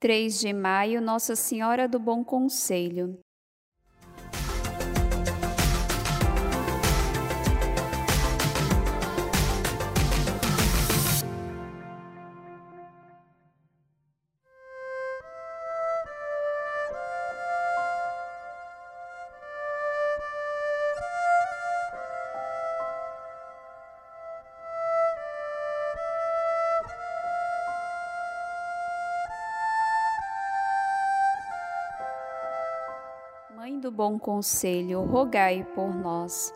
3 de maio, Nossa Senhora do Bom Conselho. Mãe do Bom Conselho, rogai por nós.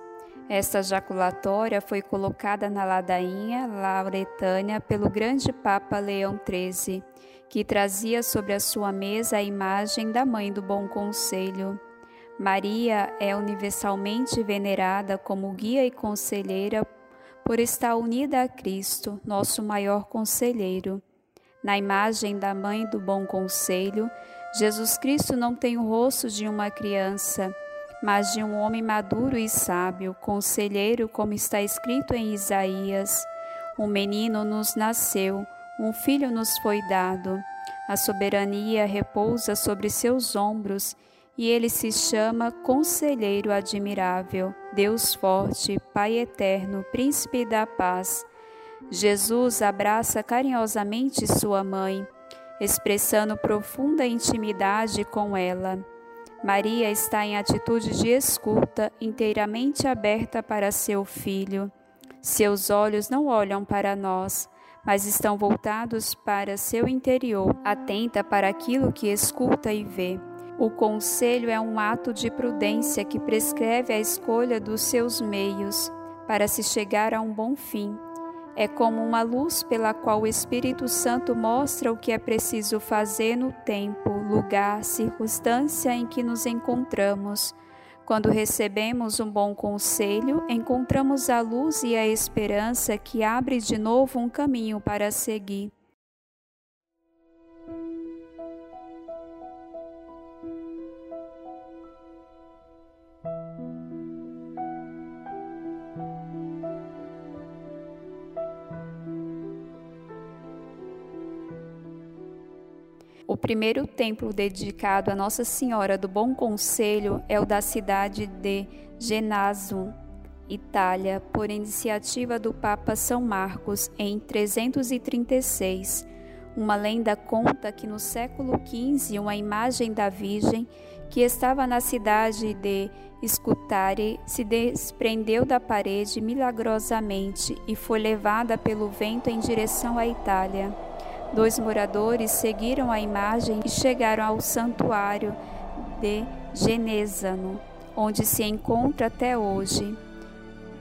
Esta jaculatória foi colocada na ladainha lauretânia pelo grande Papa Leão XIII, que trazia sobre a sua mesa a imagem da Mãe do Bom Conselho. Maria é universalmente venerada como guia e conselheira por estar unida a Cristo, nosso maior conselheiro. Na imagem da Mãe do Bom Conselho, Jesus Cristo não tem o rosto de uma criança, mas de um homem maduro e sábio, conselheiro, como está escrito em Isaías. Um menino nos nasceu, um filho nos foi dado. A soberania repousa sobre seus ombros e ele se chama Conselheiro Admirável, Deus Forte, Pai Eterno, Príncipe da Paz. Jesus abraça carinhosamente sua mãe expressando profunda intimidade com ela. Maria está em atitude de escuta, inteiramente aberta para seu filho. Seus olhos não olham para nós, mas estão voltados para seu interior, atenta para aquilo que escuta e vê. O conselho é um ato de prudência que prescreve a escolha dos seus meios para se chegar a um bom fim é como uma luz pela qual o Espírito Santo mostra o que é preciso fazer no tempo, lugar, circunstância em que nos encontramos. Quando recebemos um bom conselho, encontramos a luz e a esperança que abre de novo um caminho para seguir. O primeiro templo dedicado a Nossa Senhora do Bom Conselho é o da cidade de Genazo, Itália, por iniciativa do Papa São Marcos em 336. Uma lenda conta que no século XV uma imagem da Virgem que estava na cidade de Scutari se desprendeu da parede milagrosamente e foi levada pelo vento em direção à Itália. Dois moradores seguiram a imagem e chegaram ao santuário de Genésano, onde se encontra até hoje.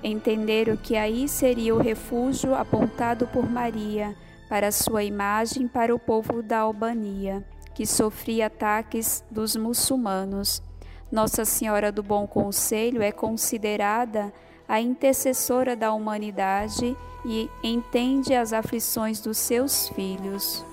Entenderam que aí seria o refúgio apontado por Maria para sua imagem para o povo da Albania, que sofria ataques dos muçulmanos. Nossa Senhora do Bom Conselho é considerada a intercessora da humanidade e entende as aflições dos seus filhos.